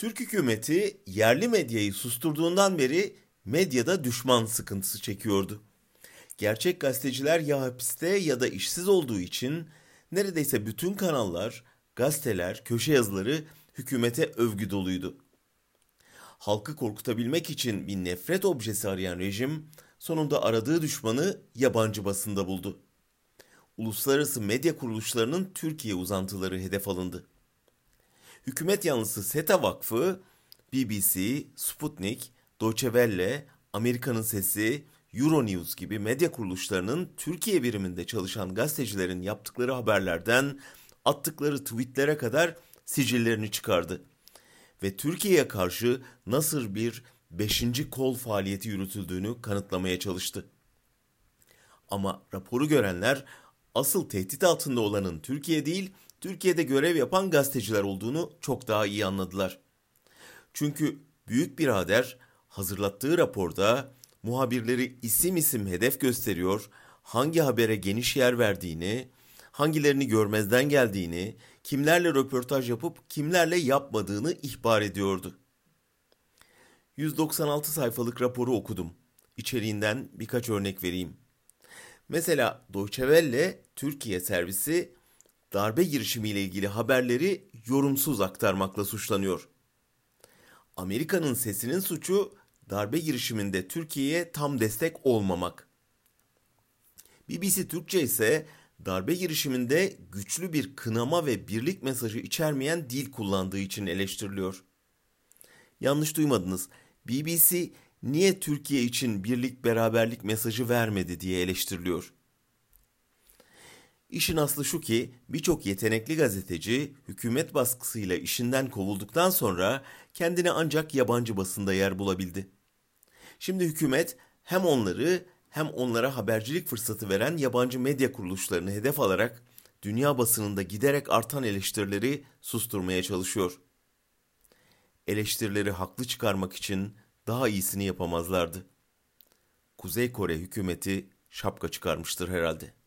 Türk hükümeti yerli medyayı susturduğundan beri medyada düşman sıkıntısı çekiyordu. Gerçek gazeteciler ya hapiste ya da işsiz olduğu için neredeyse bütün kanallar, gazeteler, köşe yazıları hükümete övgü doluydu. Halkı korkutabilmek için bir nefret objesi arayan rejim sonunda aradığı düşmanı yabancı basında buldu. Uluslararası medya kuruluşlarının Türkiye uzantıları hedef alındı. Hükümet yanlısı SETA Vakfı, BBC, Sputnik, Deutsche Welle, Amerika'nın Sesi, Euronews gibi medya kuruluşlarının Türkiye biriminde çalışan gazetecilerin yaptıkları haberlerden attıkları tweetlere kadar sicillerini çıkardı. Ve Türkiye'ye karşı nasıl bir beşinci kol faaliyeti yürütüldüğünü kanıtlamaya çalıştı. Ama raporu görenler asıl tehdit altında olanın Türkiye değil, Türkiye'de görev yapan gazeteciler olduğunu çok daha iyi anladılar. Çünkü büyük birader hazırlattığı raporda muhabirleri isim isim hedef gösteriyor, hangi habere geniş yer verdiğini, hangilerini görmezden geldiğini, kimlerle röportaj yapıp kimlerle yapmadığını ihbar ediyordu. 196 sayfalık raporu okudum. İçeriğinden birkaç örnek vereyim. Mesela Deutsche Welle Türkiye servisi darbe girişimiyle ilgili haberleri yorumsuz aktarmakla suçlanıyor. Amerika'nın sesinin suçu darbe girişiminde Türkiye'ye tam destek olmamak. BBC Türkçe ise darbe girişiminde güçlü bir kınama ve birlik mesajı içermeyen dil kullandığı için eleştiriliyor. Yanlış duymadınız. BBC niye Türkiye için birlik beraberlik mesajı vermedi diye eleştiriliyor. İşin aslı şu ki birçok yetenekli gazeteci hükümet baskısıyla işinden kovulduktan sonra kendine ancak yabancı basında yer bulabildi. Şimdi hükümet hem onları hem onlara habercilik fırsatı veren yabancı medya kuruluşlarını hedef alarak dünya basınında giderek artan eleştirileri susturmaya çalışıyor. Eleştirileri haklı çıkarmak için daha iyisini yapamazlardı. Kuzey Kore hükümeti şapka çıkarmıştır herhalde.